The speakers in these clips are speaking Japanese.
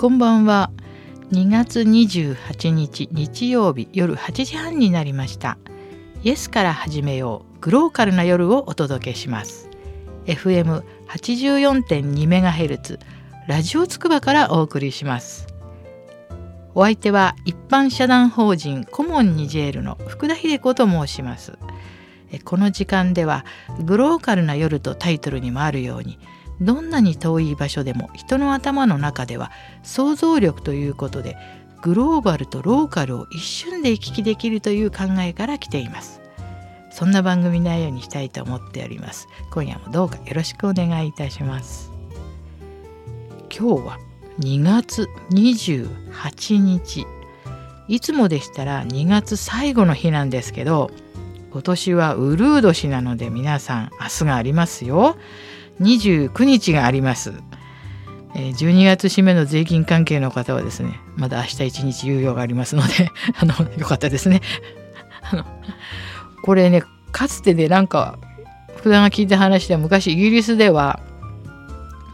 こんばんは。2月28日日曜日夜8時半になりました。イエスから始めようグローカルな夜をお届けします。FM84.2MHz ラジオつくばからお送りします。お相手は一般社団法人コモンニジェールの福田秀子と申します。この時間ではグローカルな夜とタイトルにもあるようにどんなに遠い場所でも人の頭の中では想像力ということでグローバルとローカルを一瞬で行き来できるという考えから来ています。そんな番組内容にしたいと思っております。今夜もどうかよろしくお願いいたします。今日は2月28日。いつもでしたら2月最後の日なんですけど今年はウルー年なので皆さん明日がありますよ。29日があります。12月締めの税金関係の方はですね、まだ明日1日猶予がありますので、あの、よかったですね。あの、これね、かつてね、なんか、福田が聞いた話では昔イギリスでは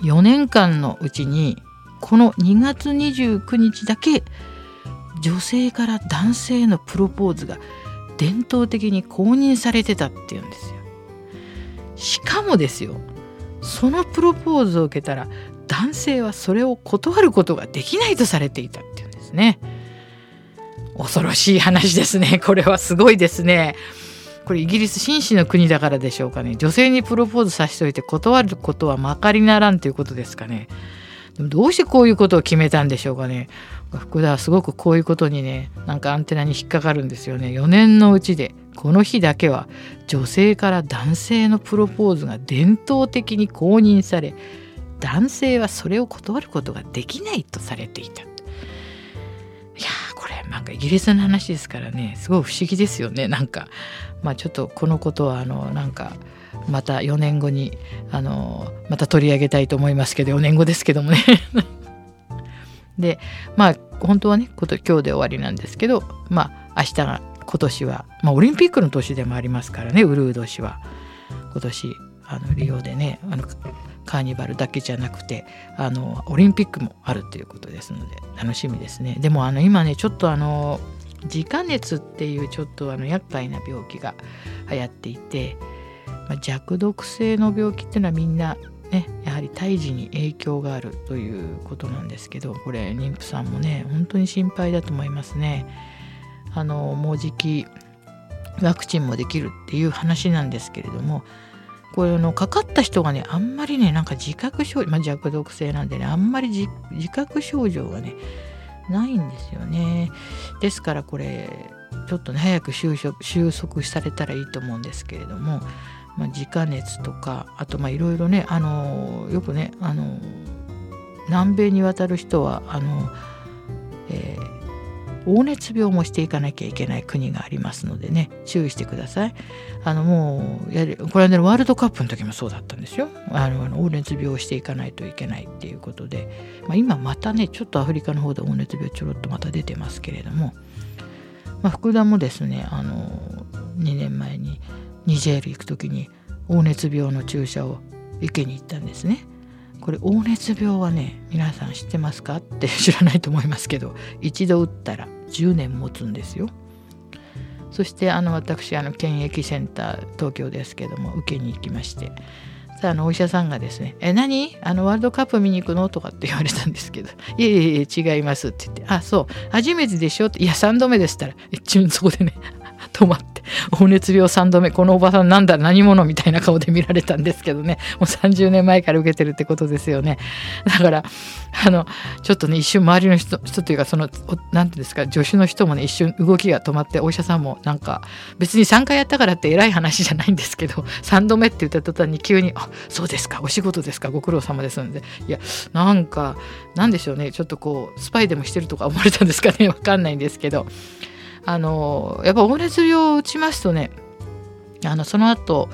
4年間のうちにこの2月29日だけ女性から男性へのプロポーズが伝統的に公認されてたっていうんですよ。しかもですよそのプロポーズを受けたら男性はそれを断ることができないとされていたっていうんですね。恐ろしい話ですね。これはすごいですね。これイギリス紳士の国だからでしょうかね。女性にプロポーズさせておいて断ることはまかりならんということですかね。どうしてこういうことを決めたんでしょうかね。福田はすごくこういうことにねなんかアンテナに引っかかるんですよね。4年のうちでこの日だけは女性から男性のプロポーズが伝統的に公認され男性はそれを断ることができないとされていた。いやこれなんかイギリスの話ですからね。すごい不思議ですよね。なんかまあちょっとこのことはあのなんかまた4年後にあのまた取り上げたいと思いますけど4年後ですけどもね。でまあ本当はね今日で終わりなんですけどまあ明日が今年は、まあ、オリンピックの年でもありますからねウルー年は今年あのリオでねあのカーニバルだけじゃなくてあのオリンピックもあるということですので楽しみですねでもあの今ねちょっとあの自家熱っていうちょっとあの厄介な病気が流行っていてまあ、弱毒性の病気っていうのはみんなねやはり胎児に影響があるということなんですけどこれ妊婦さんもね本当に心配だと思いますね。あのもうじきワクチンもできるっていう話なんですけれどもこれのかかった人がねあんまりねなんか自覚症状、まあ、弱毒性なんでねあんまり自覚症状がねないんですよね。ですからこれちょっとね早く収束されたらいいと思うんですけれどもまあ、自家熱とかあとまあいろいろねあのよくねあの南米に渡る人はあの、えー、黄熱病もしていかなきゃいけない国がありますのでね注意してください。あのもうやるこれはねワールドカップの時もそうだったんですよ。あの黄熱病をしていかないといけないっていうことで、まあ、今またねちょっとアフリカの方で黄熱病ちょろっとまた出てますけれども、まあ、福田もですねあの2年前にニジェール行く時に黄熱病の注射を受けに行ったんですね。これ黄熱病はね皆さん知ってますか？って知らないと思いますけど一度打ったら10年持つんですよ。そしてあの私あの検疫センター東京ですけども受けに行きまして。さあのお医者さんがですね「え何？あのワールドカップ見に行くの?」とかって言われたんですけど「いえいえいえ違います」って言って「あそう。初めてでしょ?」って「いや3度目です」ったら。一瞬そこでね。止まって黄熱病3度目このおばさんなんだ何者みたいな顔で見られたんですけどね。もう30年前から受けてるってことですよね。だからあのちょっとね一瞬周りの人人というかその何ていうんですか助手の人もね一瞬動きが止まってお医者さんもなんか別に3回やったからって偉い話じゃないんですけど3度目って言った途端に急に「あそうですかお仕事ですかご苦労様です」のでいやなんかなんでしょうねちょっとこうスパイでもしてるとか思われたんですかねわかんないんですけど。あのやっぱ黄熱病を打ちますとねあのその後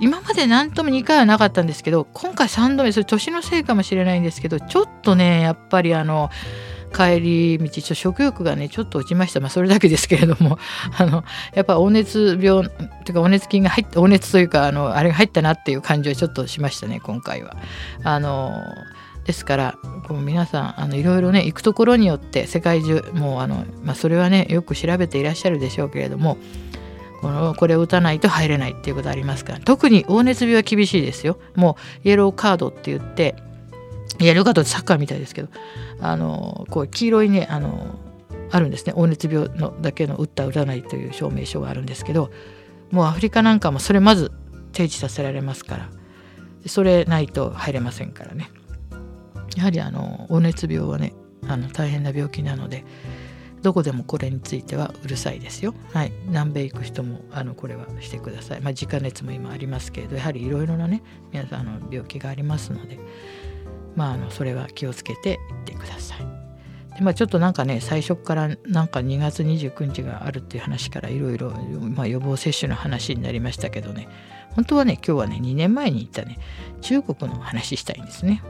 今まで何とも2回はなかったんですけど今回3度目それ年のせいかもしれないんですけどちょっとねやっぱりあの帰り道ちょ食欲がねちょっと落ちましたまあそれだけですけれども あのやっぱ黄熱病というか黄熱菌が入って黄熱というかあのあれが入ったなっていう感じはちょっとしましたね今回は。あのですからこう皆さんあのいろいろね行くところによって世界中もうあの、まあ、それはねよく調べていらっしゃるでしょうけれどもこのこれを打たないと入れないっていうことありますから特に黄熱病は厳しいですよ。もうイエローカードって言ってイエローカードってサッカーみたいですけどあのこう黄色いねあのあるんですね。黄熱病のだけの打った打たないという証明書があるんですけどもうアフリカなんかもそれまず提示させられますからそれないと入れませんからね。やはりあの黄熱病はねあの大変な病気なのでどこでもこれについてはうるさいですよ。はい、南米行く人もあのこれはしてください。まあ、自家熱も今ありますけれどやはりいろいろなね皆さんの病気がありますので、まあ、あのそれは気をつけていってください。でまあ、ちょっとなんかね最初からなんか2月29日があるっていう話からいろいろ予防接種の話になりましたけどね本当はね今日はね2年前に行ったね中国の話したいんですね。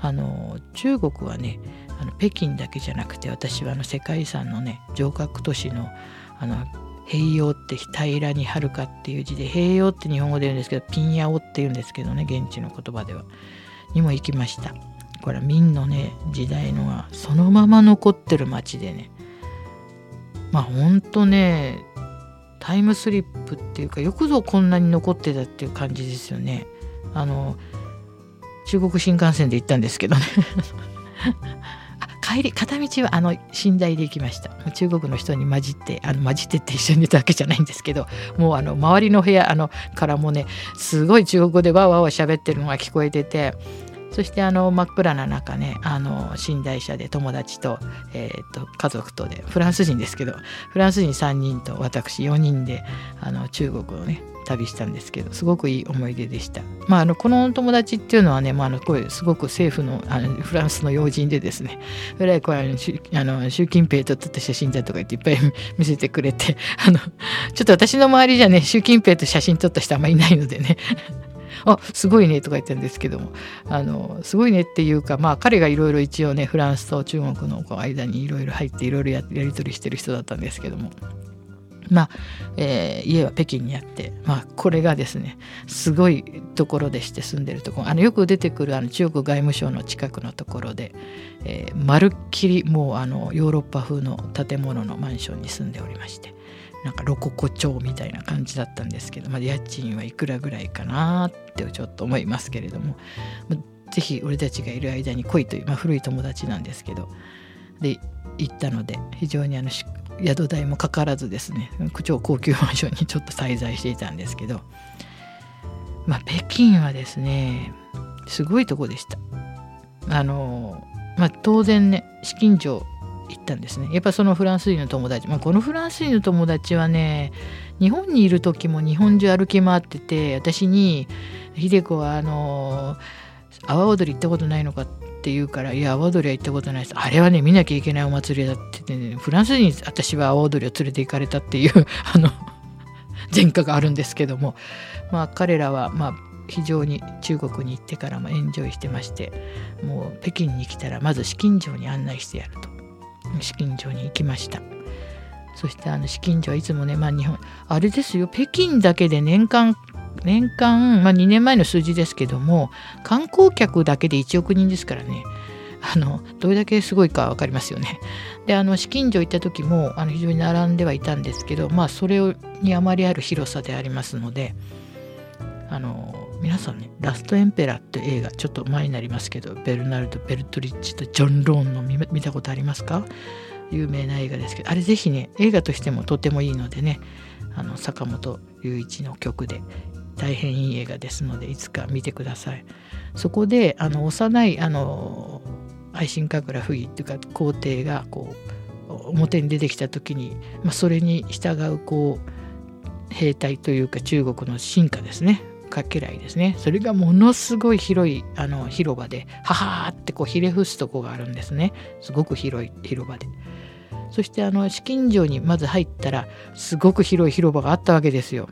あの中国はねあの北京だけじゃなくて私はあの世界遺産のね城郭都市のあの平洋って平らにはるかっていう字で平洋って日本語で言うんですけどピンヤオって言うんですけどね現地の言葉では。にも行きました。これは明のね時代のがそのまま残ってる町でね。まあほんとねタイムスリップっていうかよくぞこんなに残ってたっていう感じですよね。あの中国新幹線で行ったんですけどね。帰り片道はあの寝台で行きました。中国の人に混じってあの混じってって一緒に寝たわけじゃないんですけどもうあの周りの部屋あのからもねすごい中国語でわわわ喋ってるのが聞こえててそしてあの真っ暗な中ねあの寝台車で友達と,、えーと、家族とでフランス人ですけどフランス人3人と私4人であの中国をね旅したんですけどすごくいい思い出でした。まあ、あのこの友達っていうのはね、まあ、あのこれすごく政府のあのフランスの要人でですねそれこれあの習近平と撮った写真だとか言っていっぱい 見せてくれてあのちょっと私の周りじゃね習近平と写真撮った人あんまりいないのでねあすごいねとか言ってるんですけどもあのすごいねっていうかまあ彼がいろいろ一応ねフランスと中国の間にいろいろ入っていろいろやり取りしてる人だったんですけども。まあ、えー、家は北京にあって、まあ、これがですねすごいところでして住んでるとこあのよく出てくるあの中国外務省の近くのところで、えー、まるっきりもうあのヨーロッパ風の建物のマンションに住んでおりまして。なんかロココ町みたいな感じだったんですけど、まあ、家賃はいくらぐらいかなってちょっと思いますけれども、まあ、ぜひ俺たちがいる間に来いという、まあ、古い友達なんですけどで行ったので非常にあの宿代もかからずですね超高級マンションにちょっと滞在していたんですけどまあ北京はですねすごいとこでした。あのまあ当然ね資金城行ったんですね。やっぱそのフランス人の友達、まあ、このフランス人の友達はね日本にいる時も日本中歩き回ってて私に「秀子はあの阿波踊り行ったことないのか?」って言うから「いや阿波踊りは行ったことないです」あれはね見なきゃいけないお祭りだってねフランス人私は阿波踊りを連れて行かれたっていう あの前科があるんですけども。まあ彼らはまあ非常に中国に行ってからもエンジョイしてましてもう北京に来たらまず資金城に案内してやると。資金城に行きました。そしてあの資金城はいつもねまあ日本あれですよ。北京だけで年間年間、まあ、2年前の数字ですけども観光客だけで1億人ですからね。あのどれだけすごいか分かりますよね。であの資金所行った時もあの非常に並んではいたんですけどまあそれにあまりある広さでありますのであの皆さんね「ラストエンペラー」って映画ちょっと前になりますけどベルナルド・ベルトリッチとジョン・ローンの見たことありますか？有名な映画ですけどあれぜひね映画としてもとてもいいのでねあの坂本龍一の曲で大変いい映画ですのでいつか見てください。そこであの幼いあの愛新神楽不義っていうか皇帝がこう表に出てきた時に、まあ、それに従うこう兵隊というか中国の進化ですねかけらいですね。それがものすごい広いあの広場でははーってこうひれ伏すとこがあるんですね。すごく広い広場で。そしてあの資金城にまず入ったらすごく広い広場があったわけですよ。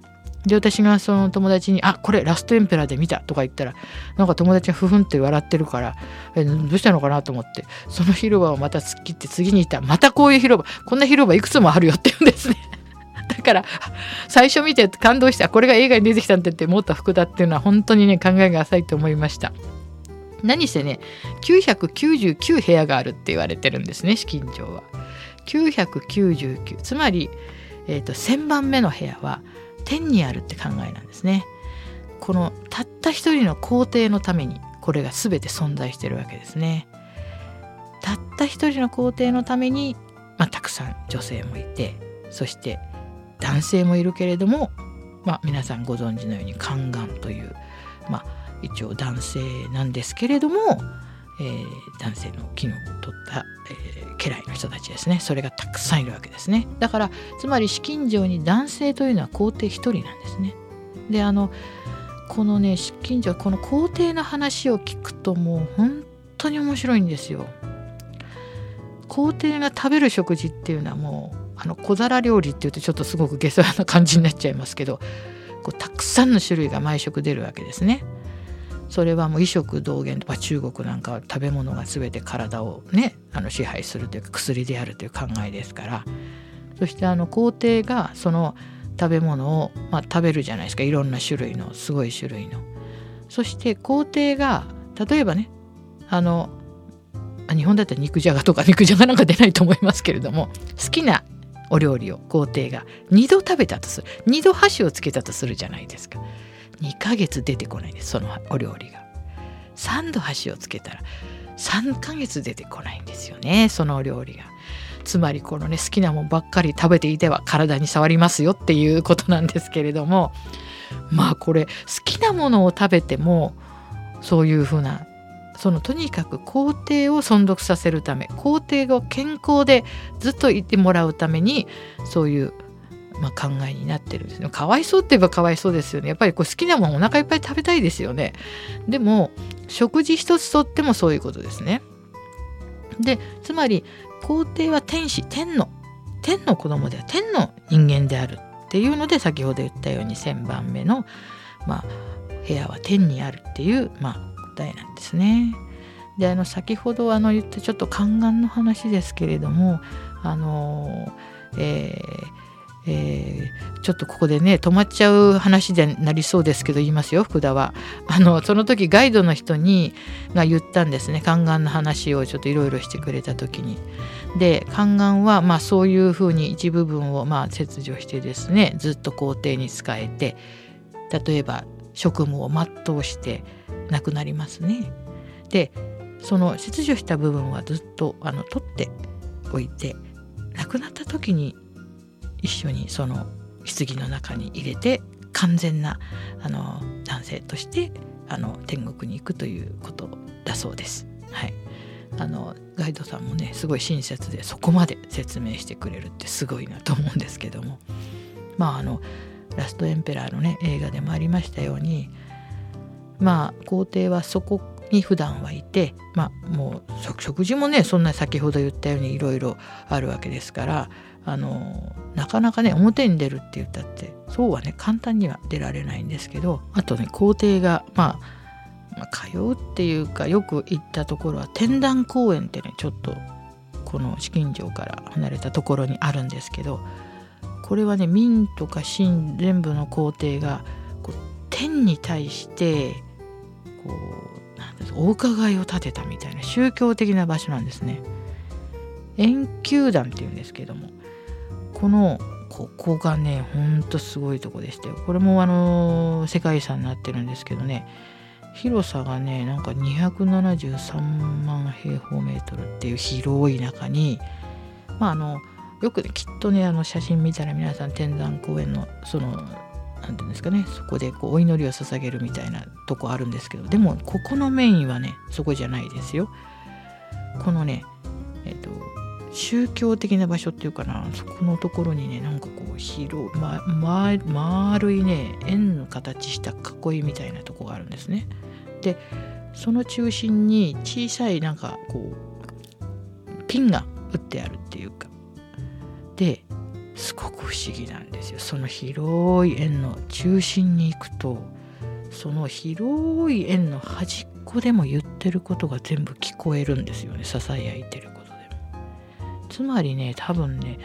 で私がその友達に「あこれラストエンペラーで見た」とか言ったらなんか友達がふふんって笑ってるからえどうしたのかなと思ってその広場をまた突っ切って次に行った。またこういう広場こんな広場いくつもあるよって言うんですね。だから最初見て感動してこれが映画に出てきたんだって思った服だっていうのは本当にね考えが浅いと思いました。何せね999部屋があるって言われてるんですね資金城は。999つまり、えーと、1,000番目の部屋は天にあるって考えなんですね。このたった一人の皇帝のためにこれが全て存在してるわけですね。たった一人の皇帝のために、まあ、たくさん女性もいてそして男性もいるけれども、まあ、皆さんご存知のように宦官という、まあ、一応男性なんですけれども、えー、男性の機能を取った、えー、家来の人たちですね。それがたくさんいるわけですね。だからつまり資金城に男性というのは皇帝一人なんですね。であのこのね資金城この皇帝の話を聞くともう本当に面白いんですよ。皇帝が食べる食事っていうのはもうあの小皿料理っていうとちょっとすごく下世話な感じになっちゃいますけどこうたくさんの種類が毎食出るわけですね。それはもう医食同源とか中国なんかは食べ物が全て体をねあの支配するというか薬であるという考えですからそしてあの皇帝がその食べ物を、まあ、食べるじゃないですかいろんな種類のすごい種類の。そして皇帝が例えばねあの日本だったら肉じゃがとか肉じゃがなんか出ないと思いますけれども好きなお料理を皇帝が。2度食べたとする。2度箸をつけたとするじゃないですか。2ヶ月出てこないんですそのお料理が。3度箸をつけたら。3ヶ月出てこないんですよねそのお料理が。つまりこのね好きなもんばっかり食べていては体に触りますよっていうことなんですけれども。まあこれ好きなものを食べてもそういうふうなそのとにかく皇帝を存続させるため皇帝を健康でずっといてもらうためにそういう、まあ、考えになってるんですね。かわいそうって言えばかわいそうですよね。やっぱりこう好きなものお腹いっぱい食べたいですよね。でも食事一つとってもそういうことですね。でつまり皇帝は天使天の天の子供では天の人間であるっていうので先ほど言ったように1,000番目の、まあ、部屋は天にあるっていう、まあ、答えなんですね。であの先ほどあの言ったちょっと宦官の話ですけれどもあの、えーえー、ちょっとここでね止まっちゃう話でなりそうですけど言いますよ福田は。あのその時ガイドの人にが言ったんですね。宦官の話をちょっといろいろしてくれた時に。で宦官はまあそういうふうに一部分をまあ切除してですねずっと皇帝に仕えて例えば職務を全うしてなくなりますね。でその切除した部分はずっとあの取っておいて亡くなった時に一緒にその棺の中に入れて完全なあの男性としてあの天国に行くということだそうです。はい、あのガイドさんもねすごい親切でそこまで説明してくれるってすごいなと思うんですけどもまああのラストエンペラーのね映画でもありましたようにまあ皇帝はそこに普段はいてまあもう食事もねそんな先ほど言ったようにいろいろあるわけですからあのなかなかね表に出るって言ったってそうはね簡単には出られないんですけどあとね皇帝がまあ、まあ、通うっていうかよく行ったところは天壇公園ってねちょっとこの資金城から離れたところにあるんですけどこれはね明とか清全部の皇帝がこう天に対してこうなんですお伺いを立てたみたいな宗教的な場所なんですね。円球団っていうんですけどもこのここがねほんとすごいとこでしたよ。これもあの世界遺産になってるんですけどね広さがねなんか273万平方メートルっていう広い中にまああのよく、きっとねあの写真見たら皆さん天山公園のその何て言うんですかねそこでこうお祈りを捧げるみたいなとこあるんですけどでもここのメインはねそこじゃないですよ。このねえっ、と宗教的な場所っていうかなそこのところにねなんかこう広い、まま、丸いね円の形した囲いみたいなとこがあるんですね。でその中心に小さいなんかこうピンが打ってあるっていうですごく不思議なんですよ。その広い円の中心に行くとその広い円の端っこでも言ってることが全部聞こえるんですよね。ささやいてることでも。つまりね多分ね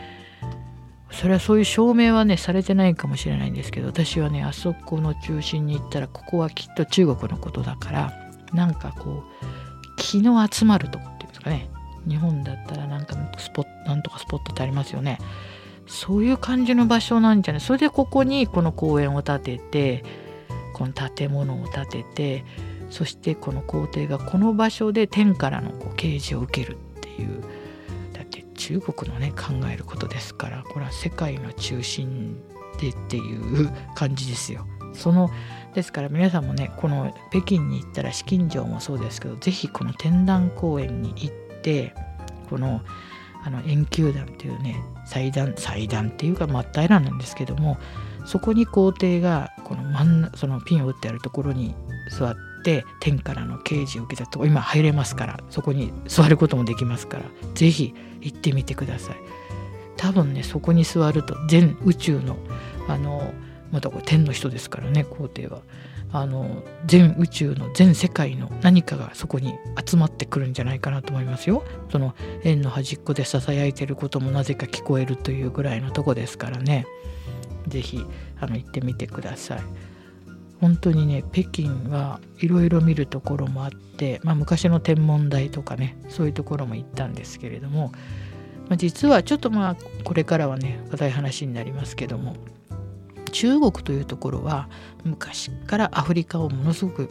それはそういう証明はねされてないかもしれないんですけど私はねあそこの中心に行ったらここはきっと中国のことだからなんかこう気の集まるとこっていうんですかね。日本だったらなんかスポットなんとかスポットってありますよね。そういう感じの場所なんじゃない？それでここにこの公園を建ててこの建物を建ててそしてこの皇帝がこの場所で天からのこう啓示を受けるっていう。だって中国のね考えることですからこれは世界の中心でっていう感じですよ。そのですから皆さんもねこの北京に行ったら紫禁城もそうですけど是非この天壇公園に行ってこのあの円球団っていうね祭壇祭壇っていうか真っ平らなんですけどもそこに皇帝がこの真んそのピンを打ってあるところに座って天からの啓示を受けたとこ今入れますからそこに座ることもできますから是非行ってみてください。多分ねそこに座ると全宇宙のあのまたこれ天の人ですからね皇帝は。あの全宇宙の全世界の何かがそこに集まってくるんじゃないかなと思いますよ。その円の端っこでささやいてることもなぜか聞こえるというぐらいのとこですからね是非行ってみてください。本当にね北京はいろいろ見るところもあって、まあ、昔の天文台とかねそういうところも行ったんですけれども、まあ、実はちょっとまあこれからはね硬い話になりますけども中国というところは昔からアフリカをものすごく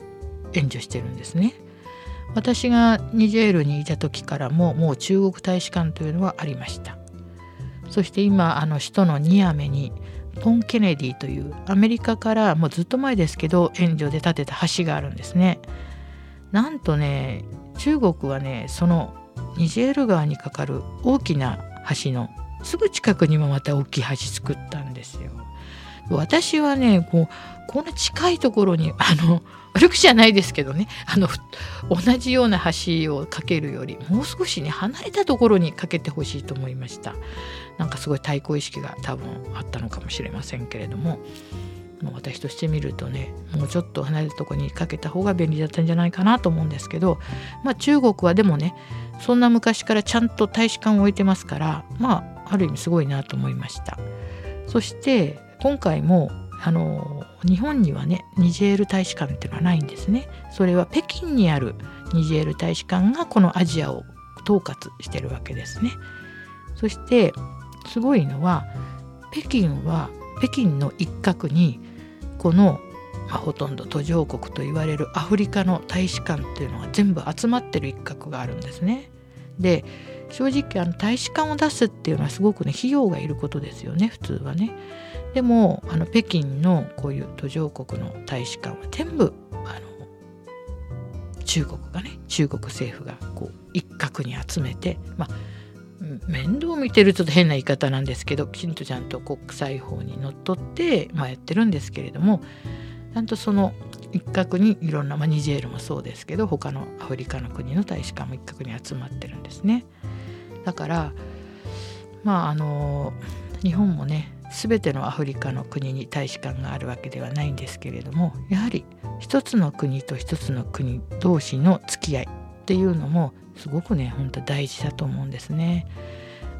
援助してるんですね。私がニジェールにいた時からももう中国大使館というのはありました。そして今あの首都のニアメにポン・ケネディというアメリカからもうずっと前ですけど援助で建てた橋があるんですね。なんとね中国はねそのニジェール川に架かる大きな橋のすぐ近くにもまた大きい橋作ったんですよ。私はねこうこんな近いところに あの悪くじゃないですけどねあの同じような橋を架けるよりもう少しね離れたところに架けてほしいと思いました。なんかすごい対抗意識が多分あったのかもしれませんけれどももう私としてみるとねもうちょっと離れたところにかけた方が便利だったんじゃないかなと思うんですけどまあ中国はでもねそんな昔からちゃんと大使館を置いてますからまあある意味すごいなと思いました。そして今回もあの日本にはねニジェール大使館っていうのはないんですね。それは北京にあるニジェール大使館がこのアジアを統括してるわけですね。そしてすごいのは北京は北京の一角にこの、まあ、ほとんど途上国と言われるアフリカの大使館っていうのが全部集まってる一角があるんですね。で正直あの大使館を出すっていうのはすごくね費用がいることですよね普通はね。でもあの北京のこういう途上国の大使館は全部あの中国がね中国政府がこう一角に集めてまあ面倒見てるちょっと変な言い方なんですけどきちんとちゃんと国際法にのっとって、まあ、やってるんですけれどもちゃんとその一角にいろんな、まあ、ニジェールもそうですけど他のアフリカの国の大使館も一角に集まってるんですね。だからまああの日本もね全てのアフリカの国に大使館があるわけではないんですけれどもやはり一つの国と一つの国同士の付き合いっていうのもすごくね本当大事だと思うんですね。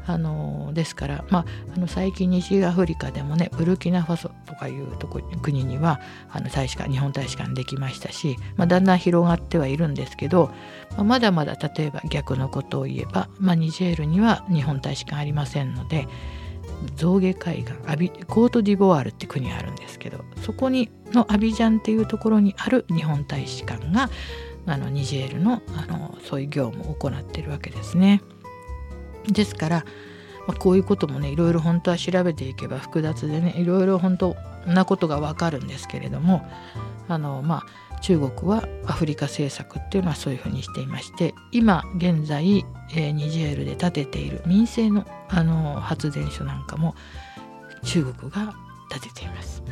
あのですから、まあ、あの最近西アフリカでもねブルキナファソとかいうとこ国にはあの大使館日本大使館できましたし、まあ、だんだん広がってはいるんですけど、まあ、まだまだ例えば逆のことを言えば、まあ、ニジェールには日本大使館ありませんので象牙海岸アビコートディボワールって国あるんですけどそこにのアビジャンっていうところにある日本大使館があのニジェールのあのそういう業務を行ってるわけですね。ですから、まあ、こういうこともねいろいろ本当は調べていけば複雑でねいろいろ本当なことがわかるんですけれどもあのまあ中国はアフリカ政策っていうのはそういうふうにしていまして今現在、えー、ニジェールで建てている民生のあの発電所なんかも中国が建てています。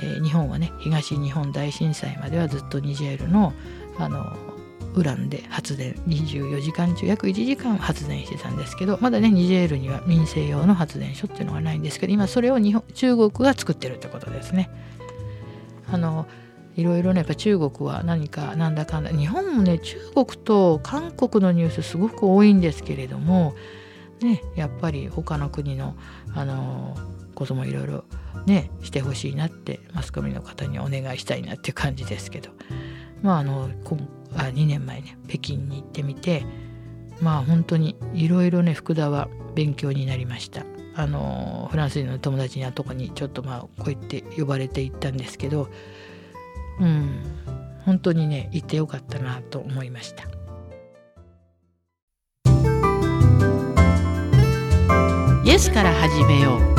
えー、日本はね東日本大震災まではずっとニジェールのあのウランで発電24時間中約1時間発電してたんですけどまだねニジェールには民生用の発電所っていうのがないんですけど今それを日本中国が作ってるってことですね。あのいろいろねやっぱ中国は何かなんだかんだ。日本もね中国と韓国のニュースすごく多いんですけれどもねやっぱり他の国のあのこともいろいろねしてほしいなってマスコミの方にお願いしたいなっていう感じですけど。まああのあ2年前ね北京に行ってみてまあ本当にいろいろね福田は勉強になりました。あのフランス人の友達にはとこにちょっとまあこうやって呼ばれて行ったんですけどうん。本当にね行ってよかったなと思いました。イエスから始めよう。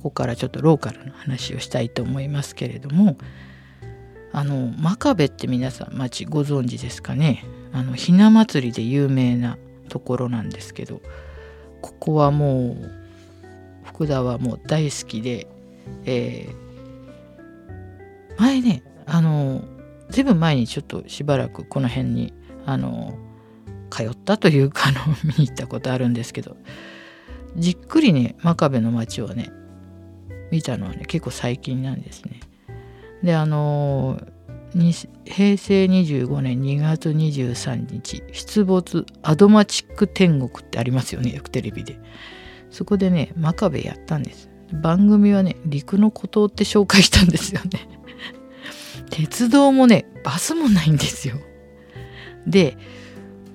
こからちょっとローカルの話をしたいと思いますけれどもあの真壁って皆さん町ご存知ですかね？あのひな祭りで有名なところなんですけどここはもう福田はもう大好きで、えー、前ねあのずいぶん前にちょっとしばらくこの辺にあの通ったというかの 見に行ったことあるんですけどじっくりね真壁の町をね見たのはね結構最近なんですね。であの平成25年2月23日出没アドマチック天国ってありますよねよくテレビで。そこでね真壁やったんです。番組はね陸の孤島って紹介したんですよね。鉄道もねバスもないんですよ。で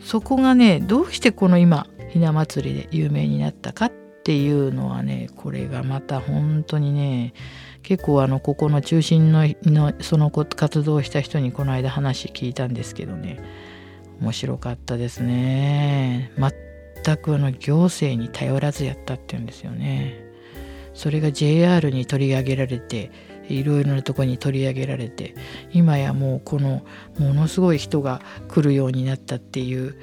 そこがねどうしてこの今ひな祭りで有名になったかっていうのはねこれがまた本当にね結構あのここの中心ののその活動をした人にこの間話聞いたんですけどね。面白かったですね。全くあの行政に頼らずやったっていうんですよね。それが JR に取り上げられていろいろなとこに取り上げられて今やもうこのものすごい人が来るようになったっていう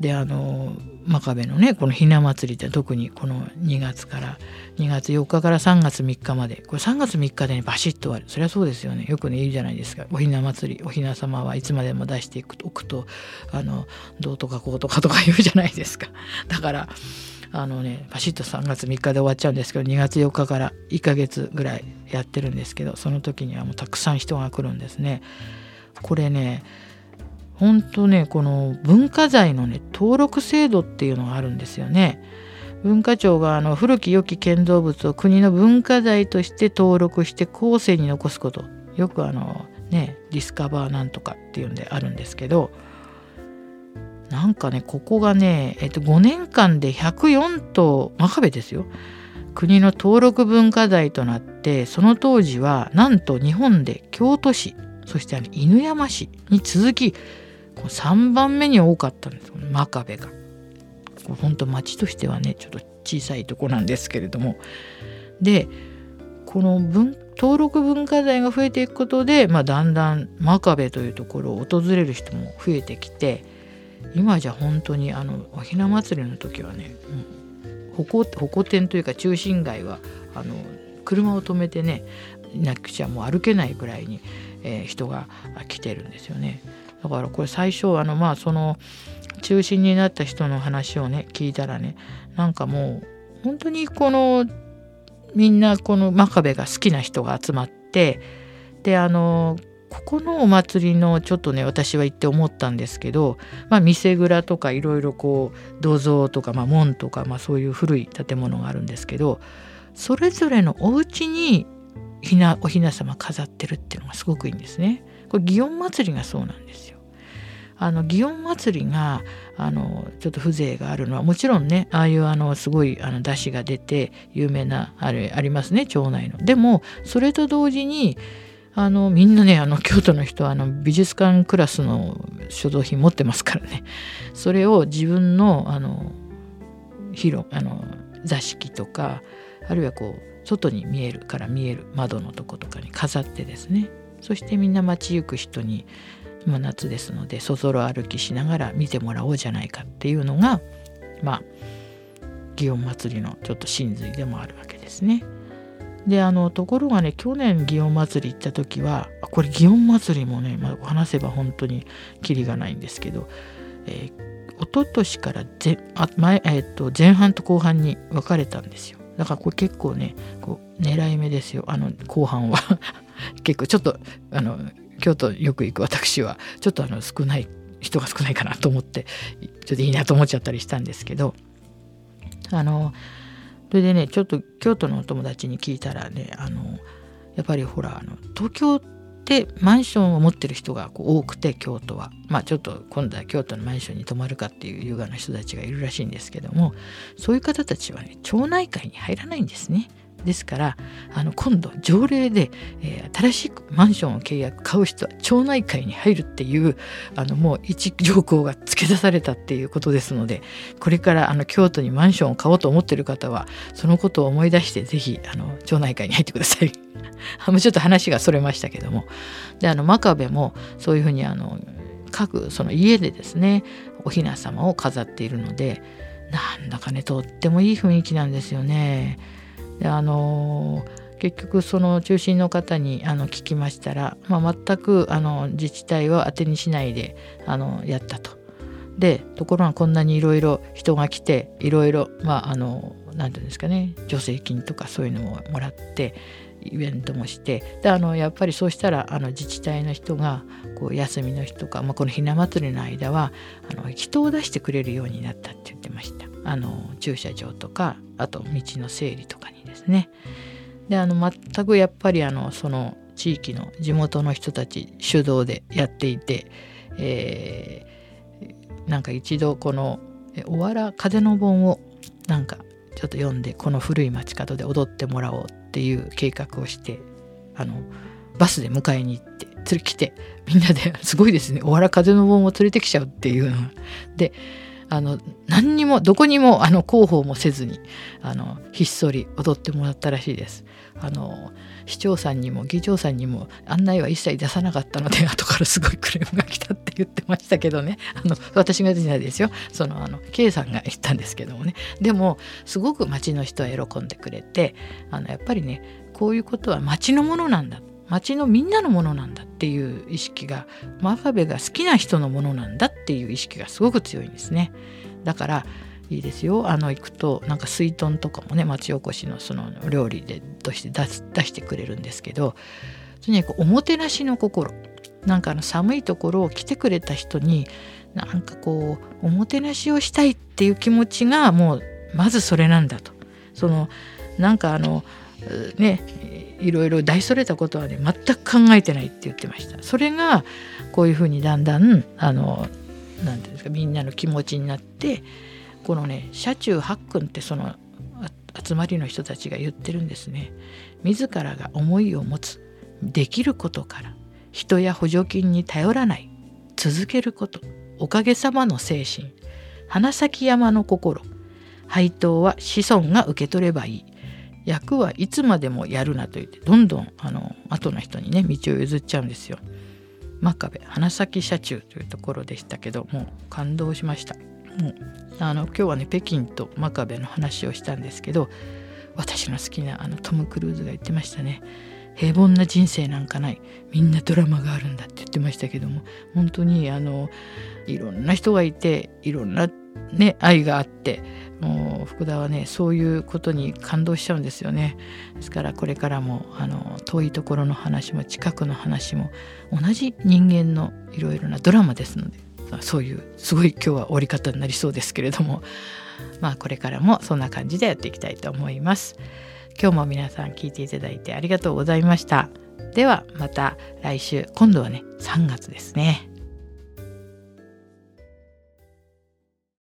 であの真壁のねこのひな祭りって特にこの2月から2月4日から3月3日までこれ3月3日でねバシッと終わる。そりゃそうですよね。よくね言うじゃないですか。おひな祭りおひな様はいつまでも出していくおくとあのどうとかこうとかとか言うじゃないですか。だからあのねバシッと3月3日で終わっちゃうんですけど2月4日から1ヶ月ぐらいやってるんですけどその時にはもうたくさん人が来るんですね。これね本当ねこの文化財のね登録制度っていうのがあるんですよね。文化庁があの古き良き建造物を国の文化財として登録して後世に残すこと。よくあのねディスカバーなんとかっていうんであるんですけど。なんかねここがね、えっと、5年間で104棟真壁ですよ。国の登録文化財となってその当時はなんと日本で京都市そしてあの犬山市に続き3番目に多かったんです真壁が。本当町としてはねちょっと小さいとこなんですけれどもでこの文登録文化財が増えていくことで、まあ、だんだん真壁というところを訪れる人も増えてきて今じゃ本当にあのおひな祭りの時はね、うん、歩行店というか中心街はあの車を止めてねなくちゃもう歩けないぐらいに、えー、人が来てるんですよね。だからこれ最初あのまあその中心になった人の話をね聞いたらねなんかもう本当にこのみんなこの真壁が好きな人が集まってであのここのお祭りのちょっとね私は行って思ったんですけど、まあ、店蔵とかいろいろこう土蔵とか、まあ、門とか、まあ、そういう古い建物があるんですけどそれぞれのお家にひなおひな様飾ってるっていうのがすごくいいんですね。これ祇園祭がそうなんですよ。あの祇園祭があのちょっと風情があるのはもちろんねああいうあのすごいあの出汁が出て有名なあれありますね町内の。でもそれと同時にあのみんなねあの京都の人はあの美術館クラスの所蔵品持ってますからねそれを自分のあの広あの座敷とかあるいはこう外に見えるから見える窓のとことかに飾ってですねそしてみんな街行く人に今夏ですのでそぞろ歩きしながら見てもらおうじゃないかっていうのがまあ祇園祭のちょっと真髄でもあるわけですね。であのところがね去年祇園祭り行った時はこれ祇園祭もね、まあ、話せば本当にキリがないんですけど、えー、一昨年から前あ前,、えー、と前半と後半に分かれたんですよ。だからこれ結構ねこう狙い目ですよ。あの後半は。結構ちょっとあの京都よく行く私はちょっとあの少ない人が少ないかなと思ってちょっといいなと思っちゃったりしたんですけど。あのそれでねちょっと京都のお友達に聞いたらねあのやっぱりほらあの東京ってでマンションを持ってる人がこう多くて京都はまあちょっと今度は京都のマンションに泊まるかっていう優雅な人たちがいるらしいんですけどもそういう方たちはね町内会に入らないんですね。ですからあの今度条例で、えー、新しくマンションを契約買う人は町内会に入るっていうあのもう一条項が付け出されたっていうことですのでこれからあの京都にマンションを買おうと思ってる方はそのことを思い出して是非あの町内会に入ってください。もうちょっと話がそれましたけどもであの真壁もそういうふうにあの各その家でですねお雛様を飾っているのでなんだかねとってもいい雰囲気なんですよね。であの結局その中心の方にあの聞きましたら、まあ、全くあの自治体は当てにしないであのやったと。でところがこんなにいろいろ人が来ていろいろまああの何て言うんですかね助成金とかそういうのももらってイベントもしてであのやっぱりそうしたらあの自治体の人がこう休みの日とか、まあ、このひな祭りの間はあの人を出してくれるようになったって言ってましたあの駐車場とかあと道の整理とかにですね。であの全くやっぱりあのその地域の地元の人たち主導でやっていて、えー、なんか一度この「おわら風の盆」をなんかちょっと読んでこの古い街角で踊ってもらおうっていう計画をしてあのバスで迎えに行って連れ来てみんなですごいですね「おわら風の盆」を連れてきちゃうっていうのであの何にもどこにもあの広報もせずにあのひっそり踊ってもらったらしいです。あの市長さんにも議長さんにも案内は一切出さなかったので 後からすごいクレームが来たって言ってましたけどね。あの私が出てないですよ。そのあの K さんが言ったんですけどもね。でもすごく町の人は喜んでくれてあのやっぱりねこういうことは町のものなんだ。町のみんなのものなんだっていう意識が真壁が好きな人のものなんだっていう意識がすごく強いんですね。だからいいですよあの行くとなんか水豚とかもね町おこしのその料理でとして出出してくれるんですけどとにかくおもてなしの心なんかあの寒いところを来てくれた人になんかこうおもてなしをしたいっていう気持ちがもうまずそれなんだと。そのなんかあのねいろいろ大それたことはね全く考えてないって言ってました。それがこういうふうにだんだんあの何て言うんですかみんなの気持ちになってこのね車中八君ってその集まりの人たちが言ってるんですね。自らが思いを持つできることから人や補助金に頼らない続けることおかげさまの精神花咲山の心配当は子孫が受け取ればいい。役はいつまでもやるなと言ってどんどんあの後の人にね道を譲っちゃうんですよ。真壁花咲車中というところでしたけどもう感動しました。もうあの今日はね北京と真壁の話をしたんですけど私の好きなあのトム・クルーズが言ってましたね。平凡な人生なんかないみんなドラマがあるんだって言ってましたけども本当にあのいろんな人がいていろんなね愛があってもう福田はねそういうことに感動しちゃうんですよね。ですからこれからもあの遠いところの話も近くの話も同じ人間のいろいろなドラマですのでそういうすごい今日は終わり方になりそうですけれどもまあこれからもそんな感じでやっていきたいと思います。今日も皆さん聞いていただいてありがとうございました。ではまた来週今度はね3月ですね。